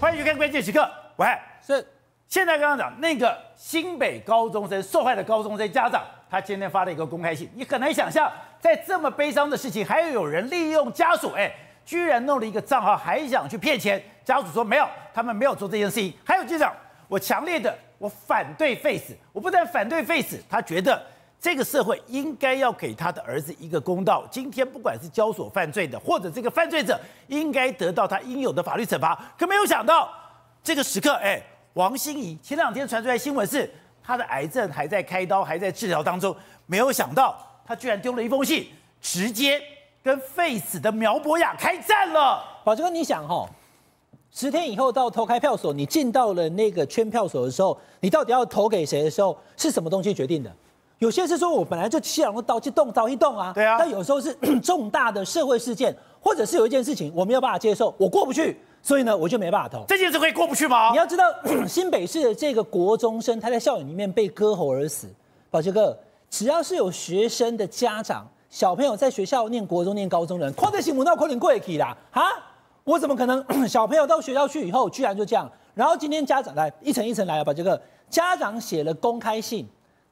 欢迎去看关键时刻。喂，是现在刚刚讲那个新北高中生受害的高中生家长，他今天发了一个公开信。你很难想象，在这么悲伤的事情，还有有人利用家属，哎，居然弄了一个账号，还想去骗钱。家属说没有，他们没有做这件事情。还有局长，我强烈的我反对 Face，，我不但反对 Face，，他觉得。这个社会应该要给他的儿子一个公道。今天不管是交所犯罪的，或者这个犯罪者，应该得到他应有的法律惩罚。可没有想到，这个时刻，哎，王心怡前两天传出来新闻是，他的癌症还在开刀，还在治疗当中。没有想到，他居然丢了一封信，直接跟废死的苗博雅开战了。宝杰哥，你想哈、哦，十天以后到投开票所，你进到了那个圈票所的时候，你到底要投给谁的时候，是什么东西决定的？有些是说，我本来就希望能刀去动刀一动啊，对啊。但有时候是 重大的社会事件，或者是有一件事情我没有办法接受，我过不去，所以呢，我就没办法投。这件事可以过不去吗？你要知道，新北市的这个国中生，他在校园里面被割喉而死。宝杰哥，只要是有学生的家长，小朋友在学校念国中、念高中的人，跨在新闻那可能过去啦，哈，我怎么可能 小朋友到学校去以后，居然就这样？然后今天家长来一层一层来啊，宝杰哥，家长写了公开信。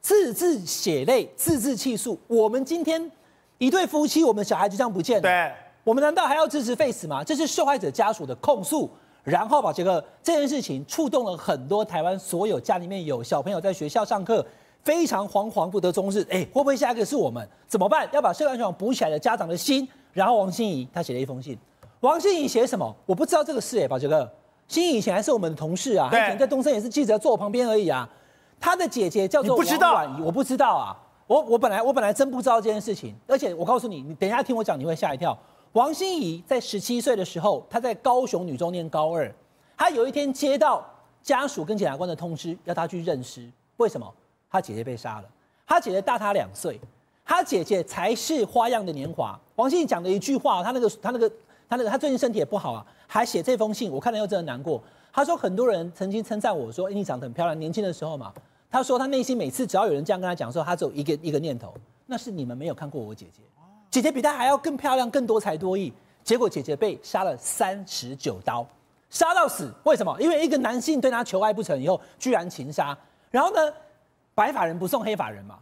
字字血泪，字字泣诉。我们今天一对夫妻，我们小孩就这样不见了。对，我们难道还要支持废死吗？这是受害者家属的控诉。然后把这个这件事情触动了很多台湾所有家里面有小朋友在学校上课，非常惶惶不得终日。哎，会不会下一个是我们？怎么办？要把社会安全网补起来的家长的心。然后王心怡她写了一封信。王心怡写什么？我不知道这个事哎，宝杰哥。心怡以前还是我们的同事啊，他以前在东森也是记者，坐我旁边而已啊。他的姐姐叫做王婉仪，我不知道啊，我我本来我本来真不知道这件事情，而且我告诉你，你等一下听我讲，你会吓一跳。王心怡在十七岁的时候，她在高雄女中念高二，她有一天接到家属跟检察官的通知，要她去认尸。为什么？她姐姐被杀了，她姐姐大她两岁，她姐姐才是花样的年华。王心怡讲的一句话，她那个她那个她那个她最近身体也不好啊，还写这封信，我看了又真的难过。她说很多人曾经称赞我说，哎，你长得很漂亮，年轻的时候嘛。他说他内心每次只要有人这样跟他讲的时候，他只有一个一个念头，那是你们没有看过我姐姐，姐姐比他还要更漂亮，更多才多艺。结果姐姐被杀了三十九刀，杀到死。为什么？因为一个男性对她求爱不成以后，居然情杀。然后呢，白发人不送黑发人嘛，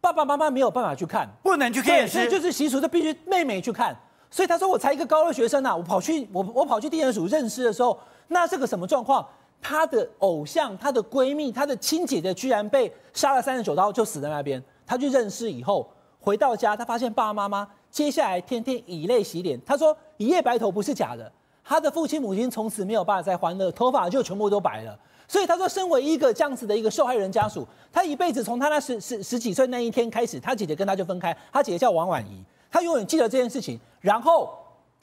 爸爸妈妈没有办法去看，不能去看，所以就是习俗，就必须妹妹去看。所以他说我才一个高二学生啊，我跑去我我跑去地检署认尸的时候，那是个什么状况？她的偶像、她的闺蜜、她的亲姐姐居然被杀了三十九刀，就死在那边。她去认尸以后，回到家，她发现爸爸妈妈接下来天天以泪洗脸。她说一夜白头不是假的，她的父亲母亲从此没有办法再欢乐，头发就全部都白了。所以她说，身为一个这样子的一个受害人家属，她一辈子从她那十十十几岁那一天开始，她姐姐跟她就分开，她姐姐叫王婉仪，她永远记得这件事情。然后。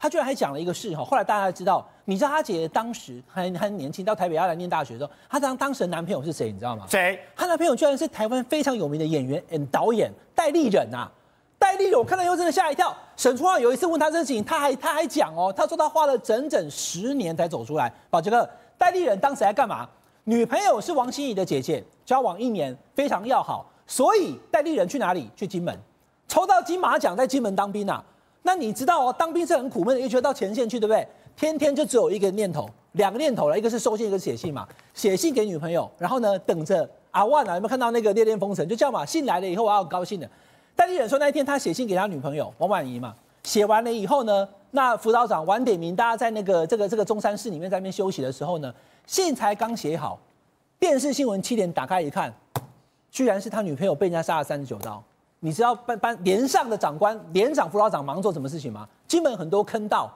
他居然还讲了一个事哈，后来大家知道，你知道他姐姐当时很很年轻，到台北要来念大学的时候，他当当时的男朋友是谁？你知道吗？谁？他男朋友居然是台湾非常有名的演员、嗯导演戴立忍呐、啊。戴立忍，我看到以后真的吓一跳。沈春华有一次问他这事情，他还他还讲哦，他说他花了整整十年才走出来。宝杰哥，戴立忍当时在干嘛？女朋友是王心怡的姐姐，交往一年非常要好，所以戴立忍去哪里？去金门，抽到金马奖，在金门当兵啊。那你知道哦，当兵是很苦闷的，又觉到前线去，对不对？天天就只有一个念头，两个念头了，一个是收信，一个是写信嘛。写信给女朋友，然后呢，等着阿万啊，有没有看到那个《烈焰风尘》？就这样嘛，信来了以后，我要高兴的。戴立忍说那一天他写信给他女朋友王婉仪嘛，写完了以后呢，那辅导长晚点名，大家在那个这个这个中山市里面在那边休息的时候呢，信才刚写好，电视新闻七点打开一看，居然是他女朋友被人家杀了三十九刀。你知道班班连上的长官、连长、辅导长忙做什么事情吗？金门很多坑道、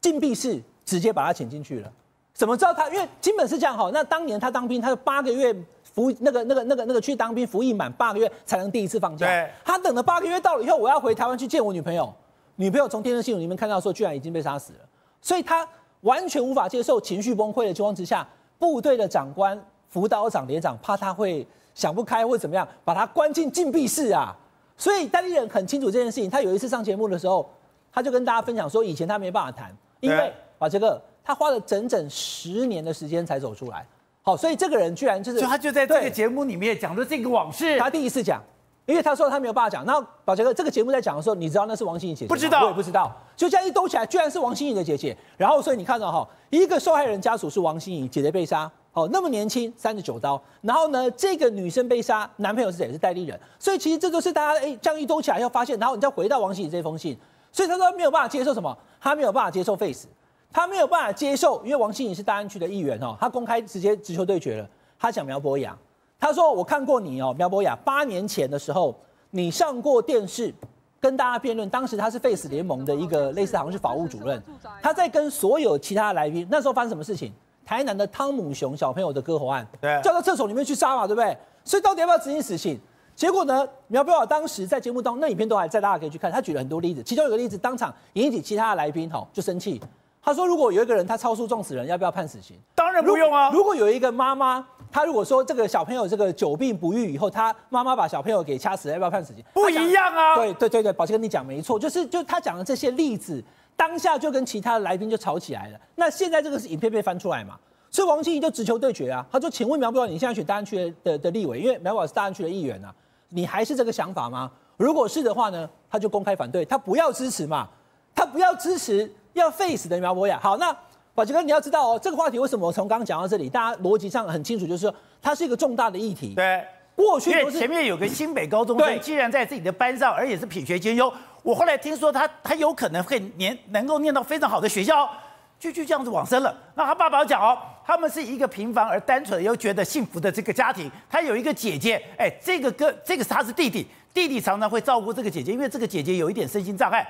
禁闭室，直接把他请进去了。怎么知道他？因为金门是这样哈。那当年他当兵，他八个月服那个、那个、那个、那个去当兵，服役满八个月才能第一次放假。他等了八个月到了以后，我要回台湾去见我女朋友。女朋友从电视新闻里面看到说，居然已经被杀死了，所以他完全无法接受，情绪崩溃的情况之下，部队的长官、辅导长、连长怕他会想不开或怎么样，把他关进禁闭室啊。所以戴立人很清楚这件事情。他有一次上节目的时候，他就跟大家分享说，以前他没办法谈，因为把这个他花了整整十年的时间才走出来。好，所以这个人居然就是，就他就在这个节目里面讲的这个往事。他第一次讲，因为他说他没有办法讲。然后宝杰哥这个节目在讲的时候，你知道那是王心怡姐姐？不知道，我也不知道。就这样一兜起来，居然是王心怡的姐姐。然后所以你看到哈，一个受害人家属是王心怡姐姐被杀，哦，那么年轻，三十九刀。然后呢，这个女生被杀，男朋友是谁？是代理人。所以其实这都是大家哎这样一兜起来要发现，然后你再回到王心怡这封信。所以他说没有办法接受什么，他没有办法接受 Face，他没有办法接受，因为王心怡是大安区的议员哦，他公开直接直球对决了。他讲苗博雅。他说：“我看过你哦，苗博雅，八年前的时候，你上过电视，跟大家辩论。当时他是 Face 联盟的一个类似，好像是法务主任。他在跟所有其他来宾，那时候发生什么事情？台南的汤姆熊小朋友的割喉案，对，叫到厕所里面去杀嘛，对不对？所以到底要不要执行死刑？结果呢，苗博雅当时在节目当中，那影片都还在，大家可以去看。他举了很多例子，其中有个例子，当场引起其他的来宾吼就生气。他说：如果有一个人他超速撞死人，要不要判死刑？当然不用啊。如果有一个妈妈。”他如果说这个小朋友这个久病不愈以后，他妈妈把小朋友给掐死了，要不要判死刑？不一样啊！对对对对，宝杰跟你讲没错，就是就他讲的这些例子，当下就跟其他的来宾就吵起来了。那现在这个是影片被翻出来嘛？所以王心怡就直球对决啊，他说：“请问苗博雅，你现在选大安区的的的立委，因为苗博雅是大安区的议员啊，你还是这个想法吗？如果是的话呢，他就公开反对，他不要支持嘛，他不要支持要废死的苗博雅。好，那。”宝杰哥，你要知道哦，这个话题为什么我从刚刚讲到这里，大家逻辑上很清楚，就是说它是一个重大的议题。对，过去因为前面有个新北高中生，既然在自己的班上，而且是品学兼优，我后来听说他他有可能会念能够念到非常好的学校，就就这样子往生了。那他爸爸讲哦，他们是一个平凡而单纯又觉得幸福的这个家庭，他有一个姐姐，哎，这个哥这个他是弟弟，弟弟常常会照顾这个姐姐，因为这个姐姐有一点身心障碍。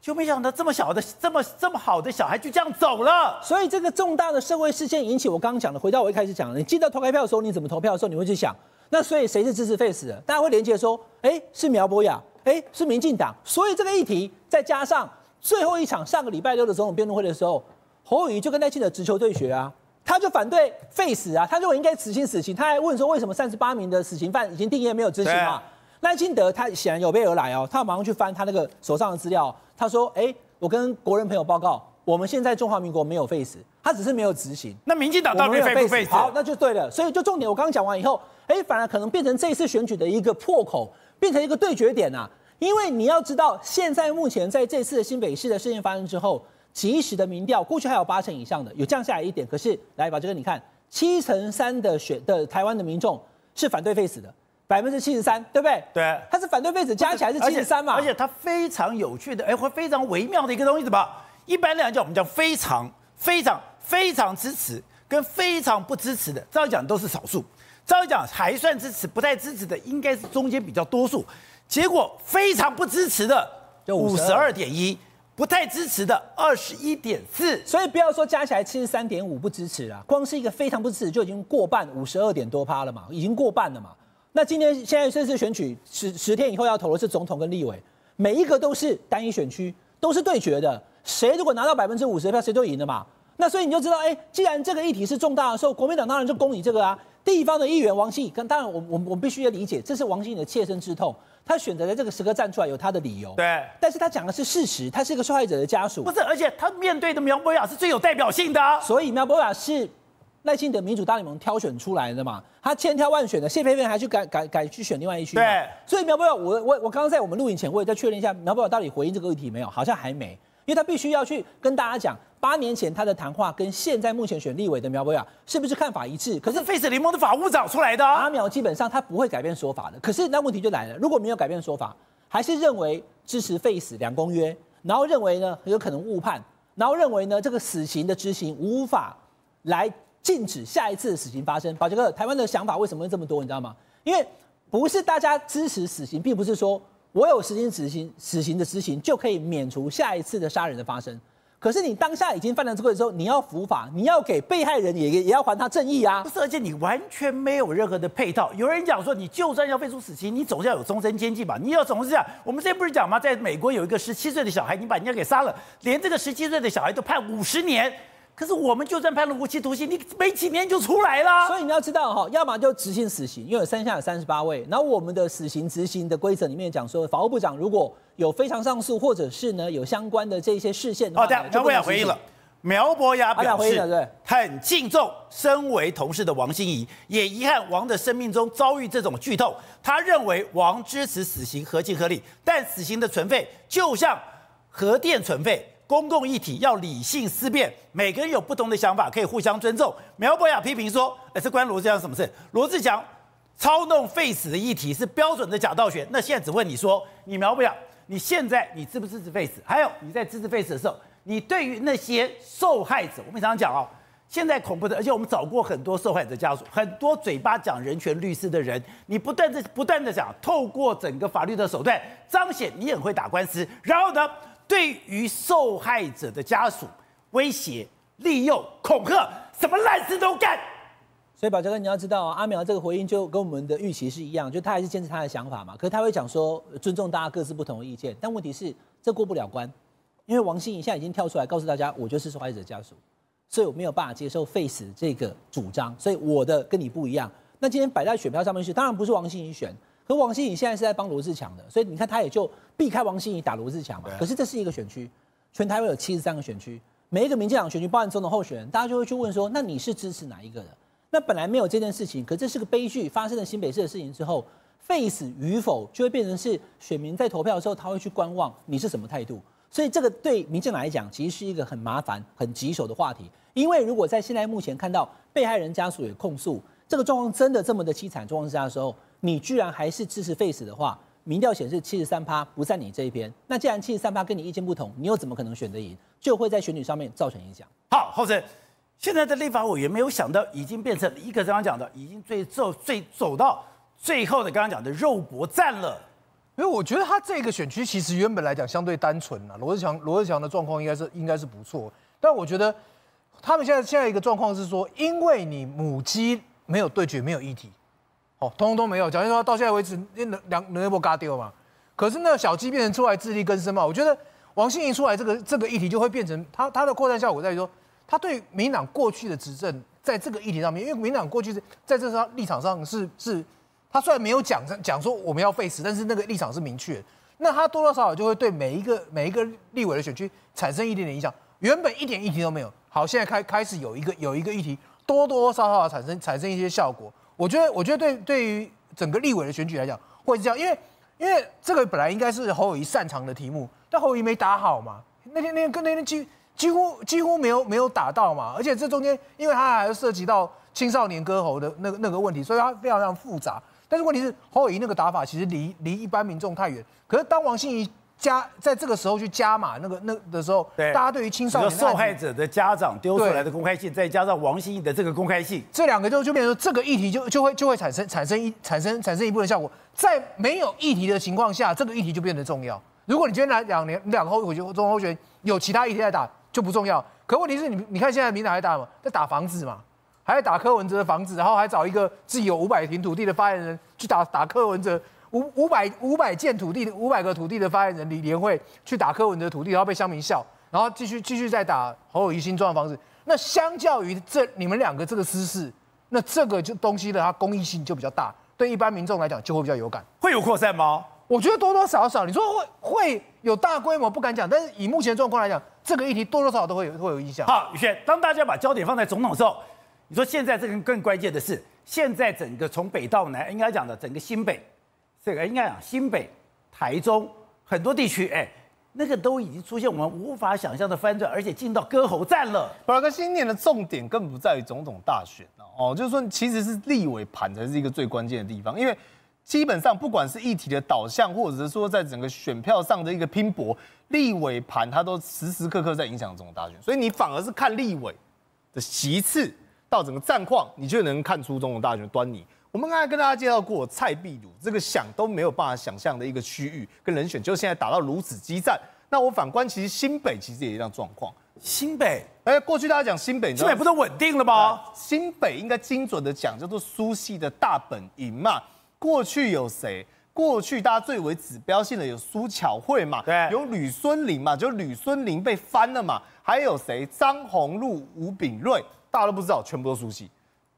就没想到这么小的、这么这么好的小孩就这样走了，所以这个重大的社会事件引起我刚刚讲的，回到我一开始讲的，你记得投开票的时候你怎么投票的时候，你会去想，那所以谁是支持 Face 的？大家会连接说，哎，是苗博雅，哎，是民进党。所以这个议题再加上最后一场上个礼拜六的总统辩论会的时候，侯友谊就跟赖清德直球对决啊，他就反对 Face 啊，他认为应该执行死刑，他还问说为什么三十八名的死刑犯已经定谳没有执行啊？赖清德他显然有备而来哦，他马上去翻他那个手上的资料。他说：“哎，我跟国人朋友报告，我们现在中华民国没有废死，他只是没有执行。那民进党到底废不废死？好，那就对了。所以就重点，我刚刚讲完以后，哎，反而可能变成这一次选举的一个破口，变成一个对决点呐、啊。因为你要知道，现在目前在这次的新北市的事件发生之后，即时的民调，过去还有八成以上的，有降下来一点。可是来把这个你看，七成三的选的台湾的民众是反对废死的。”百分之七十三，对不对？对，他是反对废死，加起来是七十三嘛。而且他非常有趣的，哎，会非常微妙的一个东西，怎么？一般来讲，我们讲非常、非常、非常支持跟非常不支持的，照理讲都是少数。照理讲还算支持，不太支持的应该是中间比较多数。结果非常不支持的就五十二点一，不太支持的二十一点四。所以不要说加起来七十三点五不支持了，光是一个非常不支持就已经过半，五十二点多趴了嘛，已经过半了嘛。那今天现在这次选举十十天以后要投的是总统跟立委，每一个都是单一选区，都是对决的。谁如果拿到百分之五十的票，谁就赢了嘛。那所以你就知道，哎，既然这个议题是重大的时候，国民党当然就攻你这个啊。地方的议员王心怡，跟当然我我我必须要理解，这是王心怡的切身之痛，他选择在这个时刻站出来有他的理由。对，但是他讲的是事实，他是一个受害者的家属。不是，而且他面对的苗博雅是最有代表性的啊。所以苗博雅是。赖清德民主大联盟挑选出来的嘛，他千挑万选的，谢佩佩还去改改改去选另外一区。对，所以苗博雅，我我我刚刚在我们录影前，我也再确认一下，苗博雅到底回应这个问题没有？好像还没，因为他必须要去跟大家讲，八年前他的谈话跟现在目前选立委的苗博雅是不是看法一致？可是 Face 联盟的法务找出来的，啊，阿苗基本上他不会改变说法的。可是那问题就来了，如果没有改变说法，还是认为支持 Face 两公约，然后认为呢有可能误判，然后认为呢这个死刑的执行无法来。禁止下一次的死刑发生。宝杰哥，台湾的想法为什么会这么多？你知道吗？因为不是大家支持死刑，并不是说我有实行死刑，死刑的执行就可以免除下一次的杀人的发生。可是你当下已经犯了这个的时候，你要伏法，你要给被害人也也要还他正义啊！不是，而且你完全没有任何的配套。有人讲说，你就算要废除死刑，你总是要有终身监禁吧？你要总是这样。我们之前不是讲吗？在美国有一个十七岁的小孩，你把人家给杀了，连这个十七岁的小孩都判五十年。可是我们就算判了无期徒刑，你没几年就出来了。所以你要知道哈，要么就执行死刑，因为有三下有三十八位。然后我们的死刑执行的规则里面讲说，法务部长如果有非常上诉，或者是呢有相关的这些事件的话，哦，对，苗博雅回应了，苗博雅表示对，很敬重身为同事的王心怡，也遗憾王的生命中遭遇这种剧痛。他认为王支持死刑合情合理，但死刑的存废就像核电存废，公共议题要理性思辨，每个人有不同的想法，可以互相尊重。苗博雅批评说：“哎，这关罗志祥什么事？罗志祥操弄废死的议题是标准的假道学。那现在只问你说，你苗博雅，你现在你支不支持废死？还有你在支持废死的时候。”你对于那些受害者，我们常常讲哦，现在恐怖的，而且我们找过很多受害者家属，很多嘴巴讲人权律师的人，你不断的不断的讲，透过整个法律的手段彰显你很会打官司，然后呢，对于受害者的家属威胁、利诱、恐吓，什么烂事都干。所以宝杰哥，你要知道阿苗这个回应就跟我们的预期是一样，就他还是坚持他的想法嘛，可是他会讲说尊重大家各自不同的意见，但问题是这过不了关。因为王心怡现在已经跳出来告诉大家，我就是受害者家属，所以我没有办法接受 Face 这个主张，所以我的跟你不一样。那今天摆在选票上面去，当然不是王心怡选，可王心怡现在是在帮罗志强的，所以你看他也就避开王心怡打罗志强嘛。可是这是一个选区，全台湾有七十三个选区，每一个民进党选区包含总统候选人，大家就会去问说，那你是支持哪一个的？那本来没有这件事情，可这是个悲剧，发生了新北市的事情之后，，face 与否就会变成是选民在投票的时候他会去观望你是什么态度。所以这个对民进党来讲，其实是一个很麻烦、很棘手的话题。因为如果在现在目前看到被害人家属也控诉这个状况真的这么的凄惨状况之下的时候，你居然还是支持 Face 的话，民调显示七十三趴不在你这一边。那既然七十三趴跟你意见不同，你又怎么可能选得赢？就会在选举上面造成影响。好，后生，现在的立法委员没有想到，已经变成一个刚刚讲的，已经最走最走到最后的刚刚讲的肉搏战了。因为我觉得他这个选区其实原本来讲相对单纯啊，罗志祥罗志祥的状况应该是应该是不错，但我觉得他们现在现在一个状况是说，因为你母鸡没有对决，没有议题，哦，通通都没有。假如说到现在为止，那两两波嘎掉嘛，可是那小鸡变成出来自力更生嘛。我觉得王心怡出来这个这个议题就会变成他他的扩散效果在于说，他对民党过去的执政在这个议题上面，因为民党过去是在这上立场上是是。他虽然没有讲讲说我们要废死，但是那个立场是明确。那他多多少少就会对每一个每一个立委的选区产生一点点影响。原本一点议题都没有，好，现在开开始有一个有一个议题，多多少少产生产生一些效果。我觉得我觉得对对于整个立委的选举来讲会是这样，因为因为这个本来应该是侯友宜擅长的题目，但侯友宜没打好嘛。那天那天跟那天几几乎几乎没有没有打到嘛，而且这中间因为他还涉及到青少年割喉的那个那个问题，所以他非常非常复杂。但是问题是侯友宜那个打法其实离离一般民众太远。可是当王心怡加在这个时候去加码那个那的时候，对，大家对于青少年受害者的家长丢出来的公开信，再加上王心怡的这个公开信，这两个就就变成说这个议题就就会就会产生产生一产生产生一部分效果。在没有议题的情况下，这个议题就变得重要。如果你今天来两年两个候选中候选人有其他议题在打就不重要。可问题是你你看现在民党还打嘛，在打房子嘛。还在打柯文哲的房子，然后还找一个自己有五百坪土地的发言人去打打柯文哲五五百五百件土地五百个土地的发言人李连会去打柯文哲的土地，然后被乡民笑，然后继续继续再打侯友宜新庄的房子。那相较于这你们两个这个姿势，那这个就东西的它公益性就比较大，对一般民众来讲就会比较有感。会有扩散吗？我觉得多多少少，你说会会有大规模不敢讲，但是以目前状况来讲，这个议题多多少少都会有会有影响。好，宇轩，当大家把焦点放在总统的时候。你说现在这个更关键的是，现在整个从北到南，应该讲的整个新北，这个应该讲新北、台中很多地区，哎，那个都已经出现我们无法想象的翻转，而且进到割喉战了。宝哥，新年的重点更不在于总统大选哦，就是说其实是立委盘才是一个最关键的地方，因为基本上不管是议题的导向，或者是说在整个选票上的一个拼搏，立委盘它都时时刻刻在影响总统大选，所以你反而是看立委的席次。到整个战况，你就能看出总统大选的端倪。我们刚才跟大家介绍过蔡壁如这个想都没有办法想象的一个区域跟人选，就现在打到如此激战。那我反观，其实新北其实也一样状况。新北，哎，过去大家讲新北，新北不都稳定了吗？新北应该精准的讲叫做苏系的大本营嘛。过去有谁？过去大家最为指标性的有苏巧慧嘛，对，有吕孙林嘛，就吕孙林被翻了嘛。还有谁？张宏禄、吴炳瑞。大家都不知道，全部都苏系，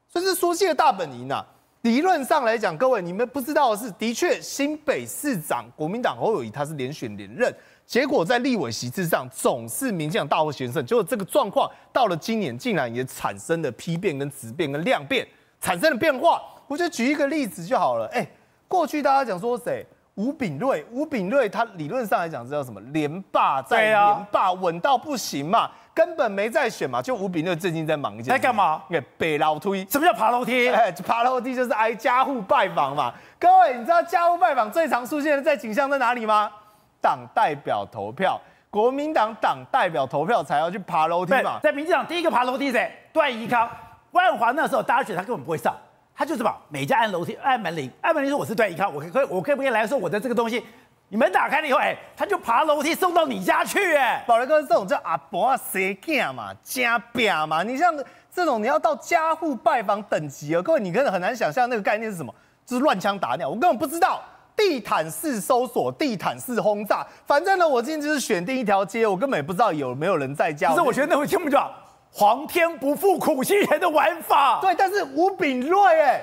所以是苏系的大本营呐、啊。理论上来讲，各位你们不知道的是，的确新北市长国民党侯友宜他是连选连任，结果在立委席次上总是民进党大获全胜，结果这个状况到了今年竟然也产生了批变跟质变跟量变，产生了变化。我就举一个例子就好了，哎、欸，过去大家讲说谁？吴炳瑞，吴炳瑞他理论上来讲是叫什么？连霸再连霸，稳到不行嘛，根本没在选嘛。就吴秉叡最近在忙一件事，在干嘛？哎，北楼梯。什么叫爬楼梯？哎，爬楼梯就是挨家户拜访嘛。各位，你知道家户拜访最常出现的在景象在哪里吗？党代表投票，国民党党代表投票才要去爬楼梯嘛。在民进党第一个爬楼梯谁？段宜康。万华那时候大家选他根本不会上。他就是把每家按楼梯按门铃，按门铃说我是段宜康，我可以我可以不可以来说我的这个东西？你门打开了以后，哎，他就爬楼梯送到你家去，哎，宝来哥这种叫阿婆啊，谁干嘛家表嘛？你像这种你要到家户拜访等级哦，各位你可能很难想象那个概念是什么，就是乱枪打鸟，我根本不知道地毯式搜索、地毯式轰炸，反正呢，我今天就是选定一条街，我根本也不知道有没有人在家。可是我觉得那会听不懂。皇天不负苦心人的玩法，对，但是吴炳瑞哎，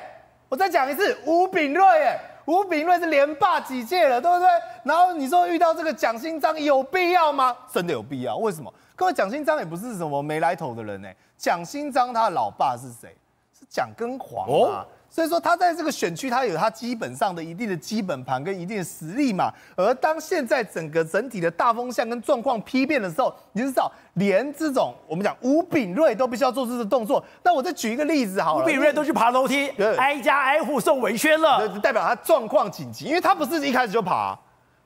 我再讲一次，吴炳瑞哎，吴炳瑞是连霸几届了，对不对？然后你说遇到这个蒋新章有必要吗？真的有必要？为什么？各位，蒋新章也不是什么没来头的人呢，蒋新章他的老爸是谁？是蒋根煌啊。哦所以说他在这个选区，他有他基本上的一定的基本盘跟一定的实力嘛。而当现在整个整体的大风向跟状况批变的时候，你就知道，连这种我们讲吴炳瑞都必须要做这个动作。那我再举一个例子好了，吴秉叡都去爬楼梯，挨家挨户送文宣了，代表他状况紧急，因为他不是一开始就爬。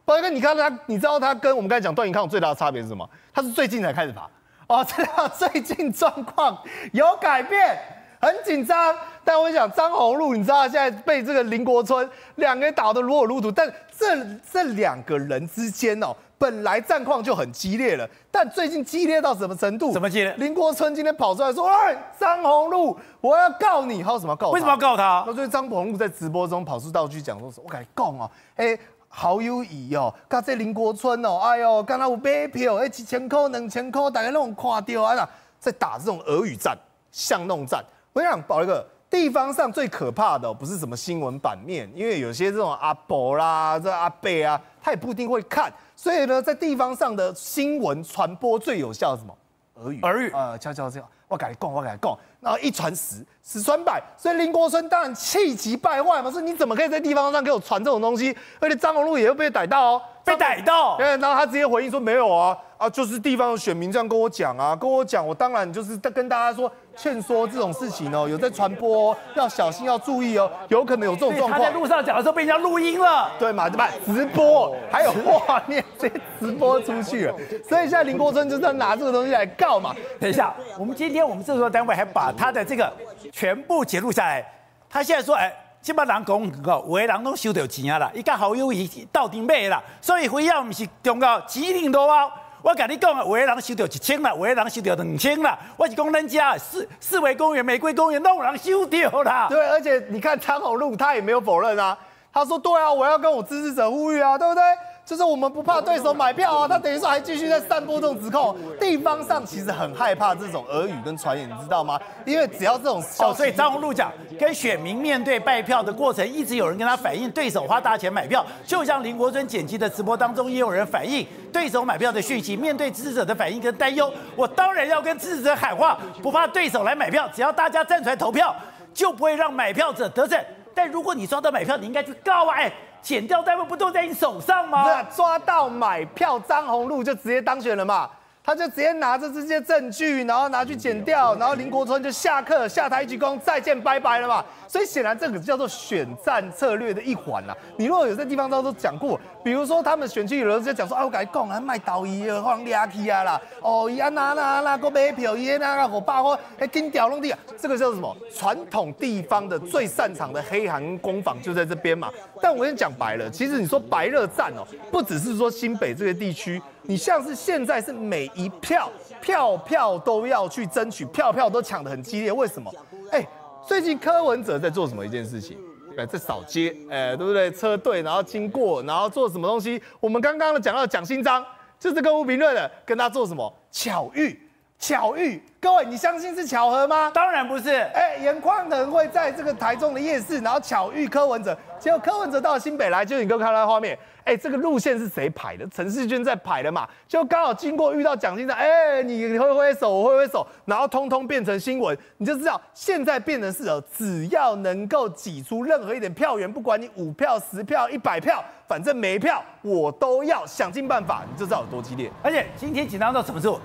宝杰哥，你看他，你知道他跟我们刚才讲段永康最大的差别是什么？他是最近才开始爬。哦，这样最近状况有改变，很紧张。但我想张宏禄，你知道现在被这个林国春两个人打得如火如荼，但这这两个人之间哦，本来战况就很激烈了，但最近激烈到什么程度？什么激烈？林国春今天跑出来说：“哎，张宏禄，我要告你。”还有什么告他？为什么要告他？他说张宏禄在直播中跑出道具讲说：“我跟你讲哦，哎，好友谊哦，跟这林国春哦，哎呦，刚刚有买票，哎，几千块、两千块，大家拢看到啊，在打这种俄语战、巷弄战。我想保一个。地方上最可怕的不是什么新闻版面，因为有些这种阿伯啦、这阿伯啊，他也不一定会看。所以呢，在地方上的新闻传播最有效什么？耳语。耳语。啊，悄悄这样，我跟你讲，我跟你讲，然后一传十，十传百，所以林国春当然气急败坏嘛，说你怎么可以在地方上给我传这种东西？而且张宏禄也会被逮到哦，被逮到。对，然后他直接回应说没有啊，啊，就是地方的选民这样跟我讲啊，跟我讲，我当然就是在跟大家说。劝说这种事情哦，有在传播，要小心，要注意哦，有可能有这种状况。他在路上讲的时候被人家录音了，对嘛？对吧？直播还有画面直接直播出去了，所以现在林国春就是要拿这个东西来告嘛。等一下，我们今天我们制作单位还把他的这个全部揭露下来。他现在说，哎，基本上讲个，有的人都收到钱啊啦，一个好友谊到底买啦，所以非要不是中国吉林多啊。我跟你讲啊，有的人收到一千了，有的人收到两千了。我是讲人家四四维公园、玫瑰公园都有人收到了。对，而且你看张宏路他也没有否认啊，他说对啊，我要跟我支持者呼吁啊，对不对？就是我们不怕对手买票啊，他等于说还继续在散播这种指控。地方上其实很害怕这种耳语跟传言，你知道吗？因为只要这种，哦，所以张宏陆讲，跟选民面对拜票的过程，一直有人跟他反映对手花大钱买票，就像林国尊剪辑的直播当中，也有人反映对手买票的讯息。面对支持者的反应跟担忧，我当然要跟支持者喊话，不怕对手来买票，只要大家站出来投票，就不会让买票者得逞。但如果你抓到买票，你应该去告啊！哎。减掉代位不都在你手上吗？对啊，抓到买票，张宏禄就直接当选了嘛。他就直接拿着这些证据，然后拿去剪掉，然后林国春就下课下台鞠躬，再见拜拜了嘛。所以显然这个叫做选战策略的一环呐。你如果有在地方上都讲过，比如说他们选区有人在讲说，啊，我跟你讲啊，卖刀伊啊，放俩去啊啦，哦，伊啊那那那个买票，伊那个火爆火，还顶掉弄地啊，这个叫什么？传统地方的最擅长的黑函攻防就在这边嘛。但我跟你讲白了，其实你说白热战哦，不只是说新北这个地区。你像是现在是每一票票票都要去争取，票票都抢得很激烈，为什么？哎，最近柯文哲在做什么一件事情？哎，在扫街，哎，对不对？车队然后经过，然后做什么东西？我们刚刚讲到蒋新章，就是跟吴秉叡的，跟他做什么巧遇？巧遇，各位，你相信是巧合吗？当然不是。哎，颜宽能会在这个台中的夜市，然后巧遇柯文哲，结果柯文哲到了新北来，就你刚看到画面，哎，这个路线是谁排的？陈世军在排的嘛，就刚好经过遇到蒋经国，哎，你挥挥手，我挥挥手，然后通通变成新闻，你就知道现在变成是哦，只要能够挤出任何一点票源，不管你五票、十票、一百票，反正每一票我都要想尽办法，你就知道有多激烈。而且今天紧张到什么时候？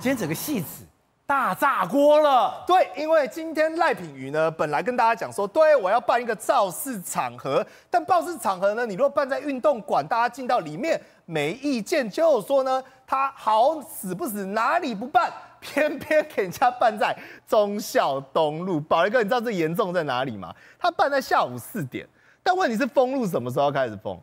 今天整个戏子大炸锅了，对，因为今天赖品妤呢，本来跟大家讲说，对，我要办一个造势场合，但造势场合呢，你如果办在运动馆，大家进到里面没意见，就说呢，他好死不死哪里不办，偏偏给人家办在忠孝东路。宝杰哥，你知道这严重在哪里吗？他办在下午四点，但问题是封路什么时候开始封？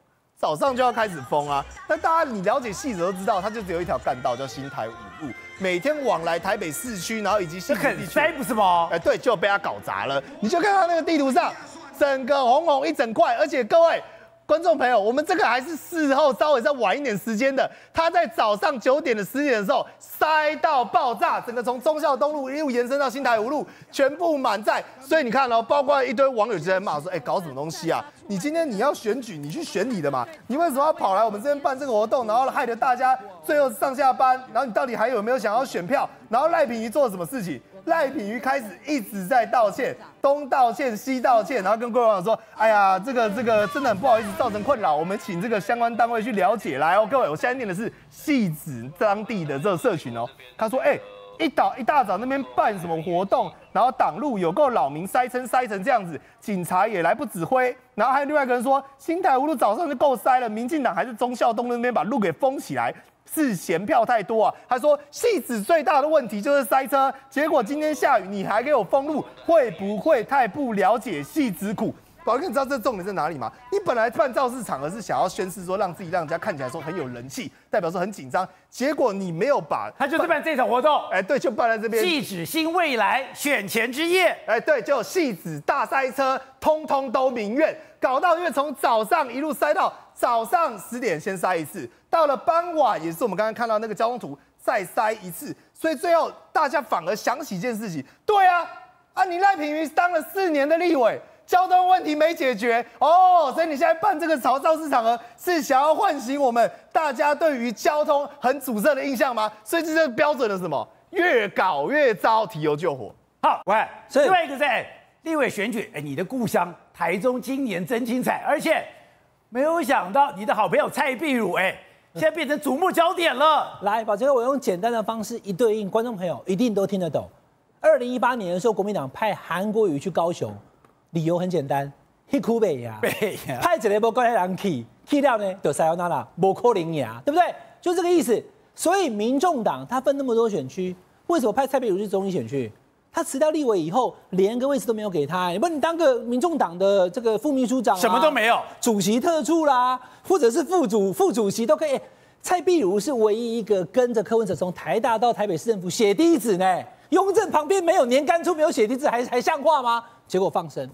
早上就要开始封啊！但大家你了解细则都知道，它就只有一条干道叫新台五路，每天往来台北市区，然后以及新北地区，塞不是吗？哎，对，就被他搞砸了。你就看到那个地图上，整个红红一整块，而且各位。观众朋友，我们这个还是事后稍微再晚一点时间的。他在早上九点的十点的时候塞到爆炸，整个从忠孝东路一路延伸到新台五路，全部满载。所以你看哦，包括一堆网友就在骂说：“哎，搞什么东西啊？你今天你要选举，你去选你的嘛？你为什么要跑来我们这边办这个活动，然后害得大家最后上下班？然后你到底还有没有想要选票？然后赖品妤做了什么事情？”赖品妤开始一直在道歉，东道歉西道歉，然后跟各位网友说：“哎呀，这个这个真的很不好意思，造成困扰，我们请这个相关单位去了解。”来哦，各位，我现在念的是汐止当地的这个社群哦。他说：“哎，一早一大早那边办什么活动，然后挡路有够扰民，塞车塞成这样子，警察也来不指挥。然后还有另外一个人说，新台五路早上就够塞了，民进党还是忠孝东路那边把路给封起来。”是嫌票太多啊？他说戏子最大的问题就是塞车，结果今天下雨，你还给我封路，会不会太不了解戏子苦？宝哥，你知道这重点在哪里吗？你本来办造势场合是想要宣示说，让自己让人家看起来说很有人气，代表说很紧张，结果你没有把，他就是办这场活动，哎，对，就办在这边。戏子新未来选前之夜，哎，对，就戏子大塞车，通通都民怨，搞到因为从早上一路塞到早上十点，先塞一次。到了傍晚，也是我们刚刚看到那个交通图，再塞一次，所以最后大家反而想起一件事情，对啊，啊你赖品妤当了四年的立委，交通问题没解决哦，所以你现在办这个潮造市场呢，是想要唤醒我们大家对于交通很阻塞的印象吗？所以这是标准的什么？越搞越糟，提油救火。好，喂，所以另外一个在立委选举，哎，你的故乡台中今年真精彩，而且没有想到你的好朋友蔡壁如，哎。现在变成瞩目焦点了。来，宝杰哥，我用简单的方式一对应，观众朋友一定都听得懂。二零一八年的时候，国民党派韩国瑜去高雄，理由很简单，黑苦北呀，派几个无关的人去，去掉呢就塞奥那拉，不可能呀，对不对？就这个意思。所以民众党他分那么多选区，为什么派蔡壁如去中坜选区？他辞掉立委以后，连个位置都没有给他，你不，你当个民众党的这个副秘书长，什么都没有，主席特助啦，或者是副主副主席都可以。蔡壁如是唯一一个跟着柯文哲从台大到台北市政府写第一子呢，雍正旁边没有年干处，没有写地址，还还像话吗？结果放生。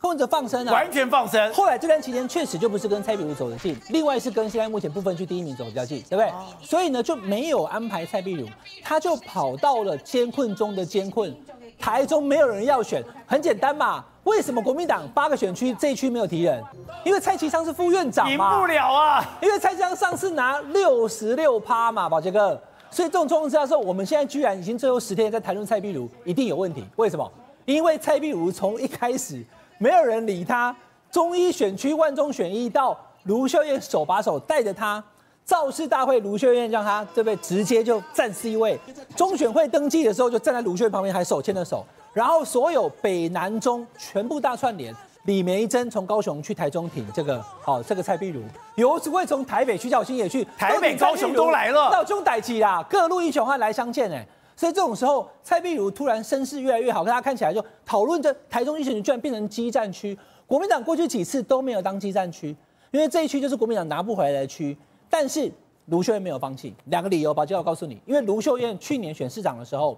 柯文哲放生啊，完全放生。后来这段期间确实就不是跟蔡壁如走得近，另外是跟现在目前部分区第一名走得比较近，对不对？所以呢就没有安排蔡壁如，他就跑到了艰困中的艰困，台中没有人要选，很简单嘛。为什么国民党八个选区这一区没有提人？因为蔡其昌是副院长嘛，赢不了啊。因为蔡其昌上次拿六十六趴嘛，宝杰哥。所以这种状况之下说，我们现在居然已经最后十天在谈论蔡壁如，一定有问题。为什么？因为蔡壁如从一开始。没有人理他，中医选区万中选一到卢秀燕手把手带着他，造势大会卢秀燕让他对不对？直接就站 C 位，中选会登记的时候就站在卢秀燕旁边还手牵着手，然后所有北南中全部大串联，李梅珍从高雄去台中挺这个好这个蔡碧如，游淑慧从台北去，小新也去台北高雄都来了，到中台起啦，各路英雄汉来相见哎。所以这种时候，蔡壁如突然声势越来越好，大家看起来就讨论着台中一选区居然变成激战区。国民党过去几次都没有当激战区，因为这一区就是国民党拿不回来的区。但是卢秀燕没有放弃，两个理由，吧，就要告诉你，因为卢秀燕去年选市长的时候，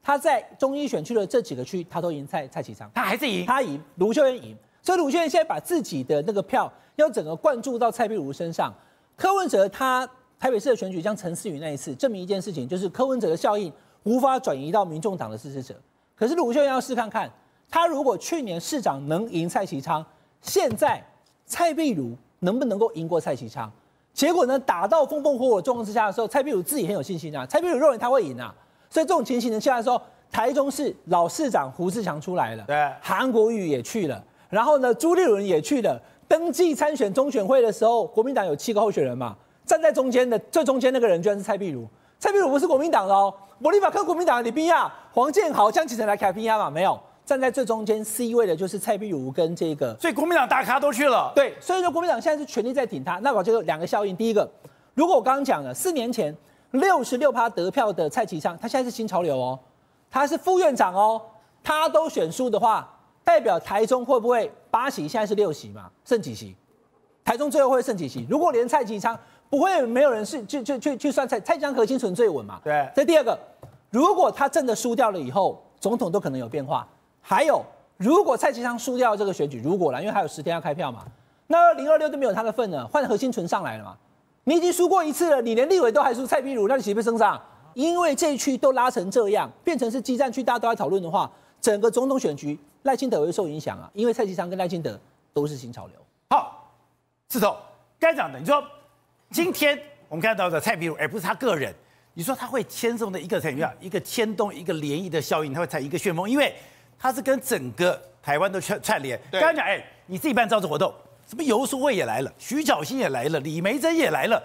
她在中一选区的这几个区，她都赢蔡蔡启昌，她还是赢，她赢，卢秀燕赢。所以卢秀燕现在把自己的那个票要整个灌注到蔡壁如身上。柯文哲他台北市的选举像陈思宇那一次，证明一件事情，就是柯文哲的效应。无法转移到民众党的支持者。可是卢秀燕要试看看，他如果去年市长能赢蔡其昌，现在蔡壁如能不能够赢过蔡其昌？结果呢，打到风风火火状况之下的时候，蔡壁如自己很有信心啊，蔡壁如认为他会赢啊。所以这种情形呢，下来的时候，台中市老市长胡志强出来了，对，韩国瑜也去了，然后呢，朱立伦也去了。登记参选中选会的时候，国民党有七个候选人嘛，站在中间的最中间那个人居然是蔡壁如。蔡壁如不是国民党的哦，摩利法克国民党的李冰亚、黄建豪、江启臣来凯冰亚嘛，没有站在最中间 C 位的就是蔡壁如跟这个，所以国民党大咖都去了。对，所以说国民党现在是全力在挺他。那我就有两个效应，第一个，如果我刚刚讲了四年前六十六趴得票的蔡其昌，他现在是新潮流哦，他是副院长哦，他都选输的话。代表台中会不会八席？现在是六席嘛，剩几席？台中最后会剩几席？如果连蔡其昌不会，没有人是去去去去算蔡蔡其昌核心存最稳嘛？对。这第二个，如果他真的输掉了以后，总统都可能有变化。还有，如果蔡其昌输掉这个选举，如果啦，因为还有十天要开票嘛，那二零二六就没有他的份了，换核心存上来了嘛？你已经输过一次了，你连立委都还输蔡壁如，那你岂不是升上？因为这一区都拉成这样，变成是激战区，大家都在讨论的话，整个总统选举。赖清德会受影响啊，因为蔡其昌跟赖清德都是新潮流。好，刺头该讲的，你说今天我们看到的蔡壁如，而不是他个人，你说他会牵动的一个怎样？一个牵动，一个涟漪的效应，他会产一个旋风，因为他是跟整个台湾都串串联。刚刚讲，哎，你自己办造势活动，什么游淑慧也来了，徐巧芯也来了，李梅珍也来了，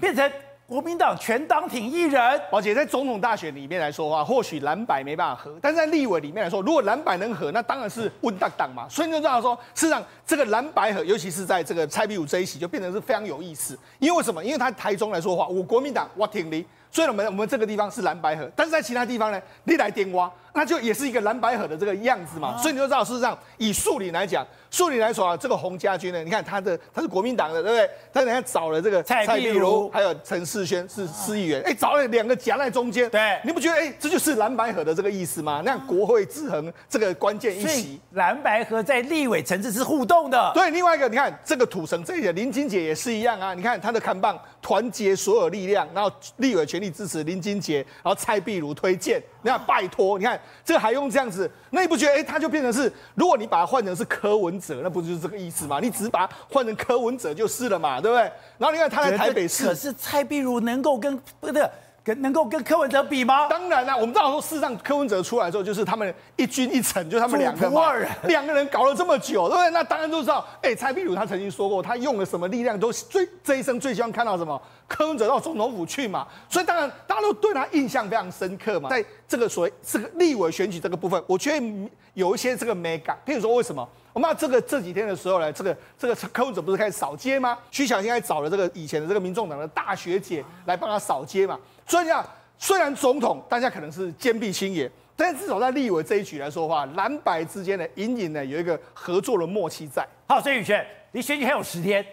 变成。国民党全当挺一人，而且在总统大选里面来说的话，或许蓝白没办法合，但是在立委里面来说，如果蓝白能合，那当然是稳当当嘛。所以你就知道说，事实上这个蓝白合，尤其是在这个蔡壁如这一席，就变成是非常有意思。因为什么？因为他台中来说的话，我国民党我挺你，所以我们我们这个地方是蓝白合，但是在其他地方呢，你来电挖，那就也是一个蓝白合的这个样子嘛。所以你就知道，事实上以树林来讲。数理来说啊，这个洪家军呢，你看他的他是国民党的，对不对？他人家找了这个蔡壁如，还有陈世轩是市议员，哎，找了两个夹在中间，对，你不觉得哎，这就是蓝白合的这个意思吗？那样国会制衡这个关键一席，蓝白合在立委层次是互动的。对，另外一个你看这个土城这一点，林金杰也是一样啊，你看他的看棒团结所有力量，然后立委全力支持林金杰，然后蔡壁如推荐，你看拜托，你看这个还用这样子，那你不觉得哎，他就变成是，如果你把它换成是柯文哲，那不就是这个？意思吗，你只是把它换成柯文哲就是了嘛，对不对？然后你看他在台北市，可是蔡壁如能够跟不对，跟能够跟柯文哲比吗？当然啦、啊，我们知道说，事实上柯文哲出来之后，就是他们一军一城，就他们两个嘛，两个人搞了这么久，对不对？那当然都知道，哎，蔡壁如他曾经说过，他用了什么力量，都最这一生最希望看到什么？柯文哲到总统府去嘛，所以当然大家都对他印象非常深刻嘛。在这个所谓这个立委选举这个部分，我觉得有一些这个美感。譬如说，为什么？我们这个这几天的时候呢，这个这个柯文哲不是开始扫街吗？徐小新还找了这个以前的这个民众党的大学姐来帮他扫街嘛。所以你看，虽然总统大家可能是坚壁清野，但是至少在立委这一局来说的话，蓝白之间呢隐隐呢有一个合作的默契在。好，所以宇轩，离选举还有十天。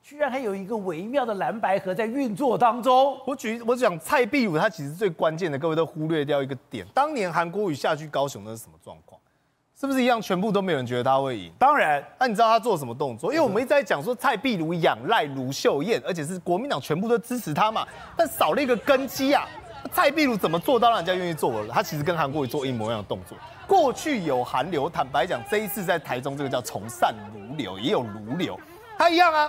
居然还有一个微妙的蓝白合在运作当中。我举我讲蔡壁如，他其实最关键的，各位都忽略掉一个点。当年韩国瑜下去高雄，那是什么状况？是不是一样？全部都没有人觉得他会赢？当然。那你知道他做什么动作？因为我们一直在讲说蔡壁如仰赖卢秀燕，而且是国民党全部都支持他嘛。但少了一个根基啊。蔡壁如怎么做到让人家愿意做了？他其实跟韩国瑜做一模一样的动作。过去有韩流，坦白讲，这一次在台中这个叫从善如流，也有如流，他一样啊。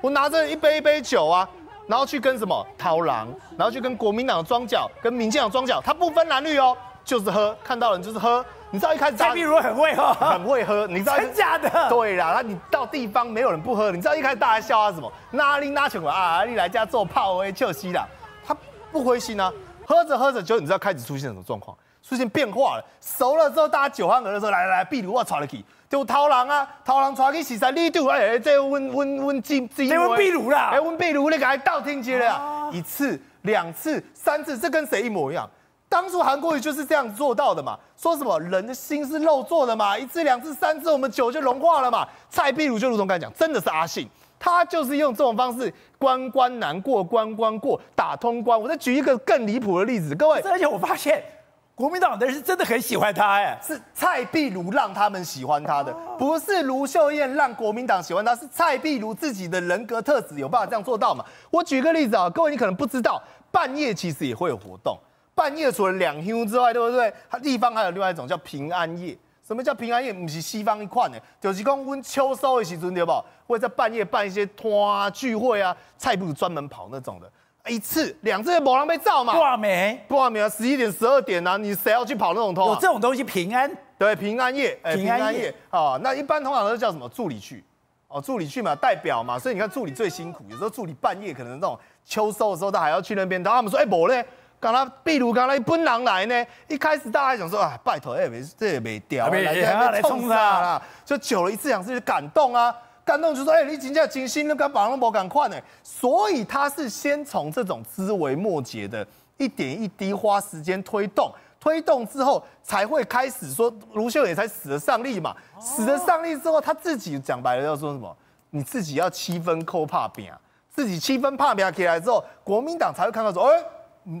我拿着一杯一杯酒啊，然后去跟什么掏狼，然后去跟国民党的庄脚，跟民进党庄脚，他不分蓝绿哦，就是喝，看到人就是喝。你知道一开始蔡壁如很会喝，很会喝，你知道真假的？对啦，那你到地方没有人不喝，你知道一开始大家笑他什么？哪里哪穷啊？你来家做炮哎，就吸啦，他不灰心啊，喝着喝着就你知道开始出现什么状况？出现变化了，熟了之后大家酒酣耳热的时候，来来来，壁如我带你去。就偷人啊，偷人带去洗三里渡，哎，这温温温金金，这温壁如啦，哎，温壁如，你给他倒听接了，啊、一次、两次、三次，这跟谁一模一样？当初韩国瑜就是这样做到的嘛，说什么人的心是肉做的嘛，一次、两次、三次，我们酒就融化了嘛。蔡壁如就如同刚才讲，真的是阿信，他就是用这种方式关关难过关关过，打通关。我再举一个更离谱的例子，各位，而且我发现。国民党的人是真的很喜欢他，哎，是蔡壁如让他们喜欢他的，不是卢秀燕让国民党喜欢他，是蔡壁如自己的人格特质有办法这样做到嘛？我举个例子啊，各位你可能不知道，半夜其实也会有活动，半夜除了两休之外，对不对？它地方还有另外一种叫平安夜。什么叫平安夜？不是西方一块呢，就是讲阮秋收的时阵，对不？会在半夜办一些团聚会啊，菜不专门跑那种的，一次两次某人被造嘛。挂没？挂没啊！十一点、十二点啊，你谁要去跑那种团？有这种东西平安？对，平安夜，平安夜啊、哦。那一般通常都叫什么助理去？哦，助理去嘛，代表嘛。所以你看助理最辛苦，有时候助理半夜可能那种秋收的时候，他还要去那边。然后他们说，哎、欸，某咧。刚才，比如刚才一本人来呢，一开始大家还想说啊，拜托，哎，没这也没掉，来来来冲啥啦？就久了一次两次就感动啊，感动就说，哎，你真正精心，那跟把那么赶快呢？所以他是先从这种枝微末节的，一点一滴花时间推动，推动之后才会开始说，卢秀也才使得上力嘛，使得上力之后，他自己讲白了要说什么？你自己要七分扣怕饼，自己七分怕饼起来之后，国民党才会看到说，哎。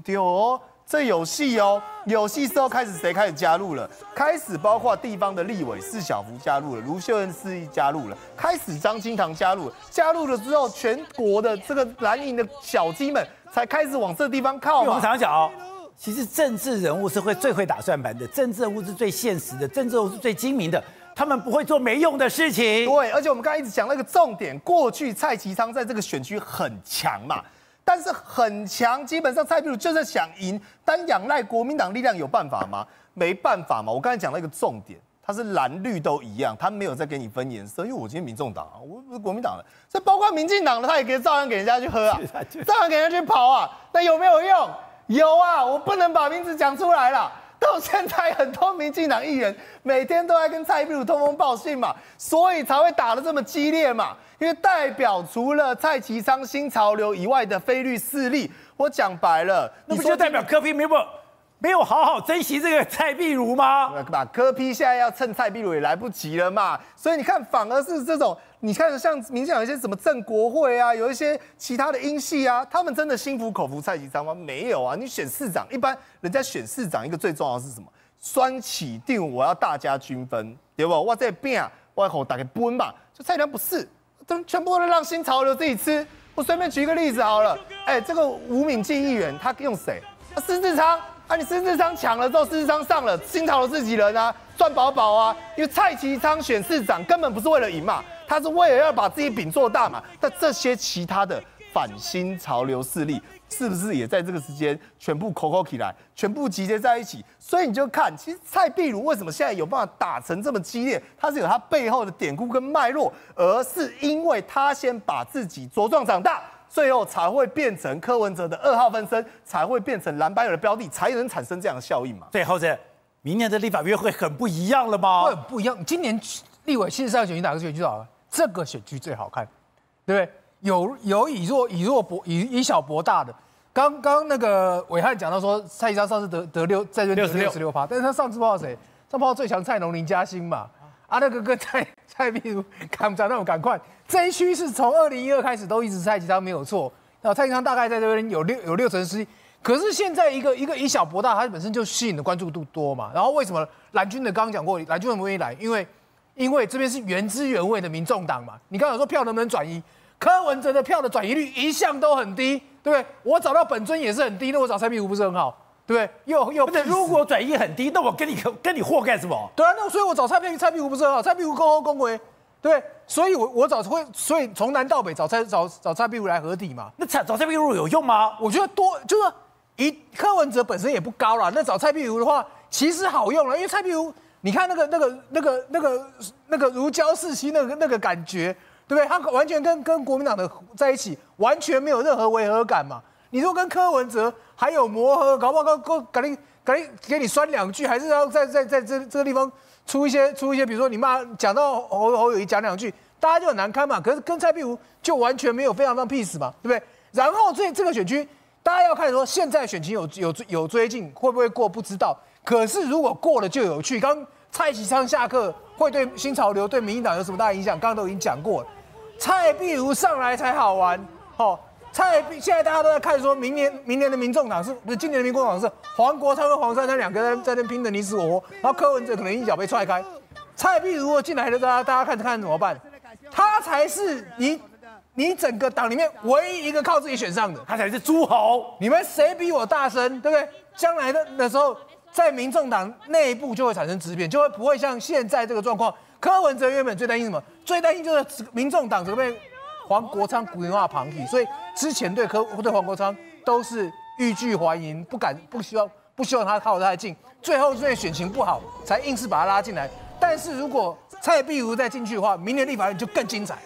对哦，这有戏哦，有戏之后开始谁开始加入了？开始包括地方的立委释小福加入了，卢秀恩示意加入了，开始张清堂加入了，加入了之后，全国的这个蓝营的小鸡们才开始往这地方靠嘛。我们常讲哦，其实政治人物是会最会打算盘的，政治人物是最现实的，政治人物是最精明的，他们不会做没用的事情。对，而且我们刚才一直讲那个重点，过去蔡其昌在这个选区很强嘛。但是很强，基本上蔡壁如就是想赢，但仰赖国民党力量有办法吗？没办法嘛。我刚才讲了一个重点，他是蓝绿都一样，他没有再给你分颜色，因为我今天民众党啊，我不是国民党的，所以包括民进党的，他也可以照样给人家去喝啊，照样给人家去跑啊。那有没有用？有啊，我不能把名字讲出来了。到现在很多民进党议员每天都在跟蔡壁如通风报信嘛，所以才会打得这么激烈嘛。因为代表除了蔡其昌新潮流以外的菲律势力，我讲白了，那不就代表柯 P 没有没有好好珍惜这个蔡壁如吗？把柯 P 现在要趁蔡壁如也来不及了嘛。所以你看，反而是这种，你看像民进党有一些什么正国会啊，有一些其他的英系啊，他们真的心服口服蔡其昌吗？没有啊。你选市长，一般人家选市长一个最重要的是什么？双起定，我要大家均分，对不？我在变，我要大家分嘛。就蔡良不是。都全部都让新潮流自己吃。我随便举一个例子好了，哎、欸，这个吴敏记议员他用谁？啊，施智昌啊，你施志昌抢了之后，施志昌上了，新潮流自己人啊，赚饱饱啊。因为蔡其昌选市长根本不是为了赢嘛，他是为了要把自己饼做大嘛。但这些其他的反新潮流势力。是不是也在这个时间全部口口起来，全部集结在一起？所以你就看，其实蔡壁如为什么现在有办法打成这么激烈？他是有他背后的典故跟脉络，而是因为他先把自己茁壮长大，最后才会变成柯文哲的二号分身，才会变成蓝白尔的标的，才能产生这样的效应嘛。对，浩哲，明年的立法院会很不一样了吗？会很不一样。今年立委七十三个选区哪个选区最好？这个选区最好看，对不对？有有以弱以弱博以以小博大的，刚刚那个伟汉讲到说蔡其昌上次得得六在这边得六十六。趴，但是他上次碰到谁？上次碰到最强蔡农林嘉欣嘛，啊那个跟蔡蔡壁如赶不上那种赶快，这一区是从二零一二开始都一直蔡其昌没有错，那蔡其昌大概在这边有六有六成十，可是现在一个一个以小博大，它本身就吸引的关注度多嘛，然后为什么蓝军的刚刚讲过，蓝军很不愿意来，因为因为这边是原汁原味的民众党嘛，你刚刚说票能不能转移？柯文哲的票的转移率一向都很低，对不对？我找到本尊也是很低，那我找蔡壁如不是很好，对不对？又又不是，如果转移很低，那我跟你跟你货干什么？对啊，那所以我找蔡壁蔡壁如不是很好，蔡壁如恭候恭维，对？所以我我找会，所以从南到北找蔡找找蔡壁如来合体嘛。那找找蔡壁如有用吗？我觉得多就是一柯文哲本身也不高了，那找蔡壁如的话其实好用了，因为蔡壁如你看那个那个那个那个那个如胶似漆那个那个感觉。对不对？他完全跟跟国民党的在一起，完全没有任何违和感嘛。你说跟柯文哲还有磨合，搞不好搞搞赶紧赶紧给你酸两句，还是要在在在这这个地方出一些出一些，比如说你骂讲到侯侯友谊讲两句，大家就很难堪嘛。可是跟蔡壁如就完全没有非常非常 peace 嘛，对不对？然后这这个选区，大家要看说现在选情有有有追进，会不会过不知道。可是如果过了就有趣。刚蔡其昌下课会对新潮流对民进党有什么大影响？刚刚都已经讲过了。蔡壁如上来才好玩，哦，蔡壁现在大家都在看，说明年明年的民众党是不是今年的民众党是黄国昌跟黄珊珊两个人在那拼的你死我活，然后柯文哲可能一脚被踹开，蔡壁如果进来的大家大家看看怎么办？他才是你你整个党里面唯一一个靠自己选上的，他才是诸侯。你们谁比我大声，对不对？将来的的时候，在民众党内部就会产生质变，就会不会像现在这个状况。柯文哲原本最担心什么？最担心就是民众党这边黄国昌古灵话旁体，所以之前对柯对黄国昌都是欲拒还迎，不敢不希望不希望他靠得太近，最后因为选情不好，才硬是把他拉进来。但是如果蔡壁如再进去的话，明年立法院就更精彩。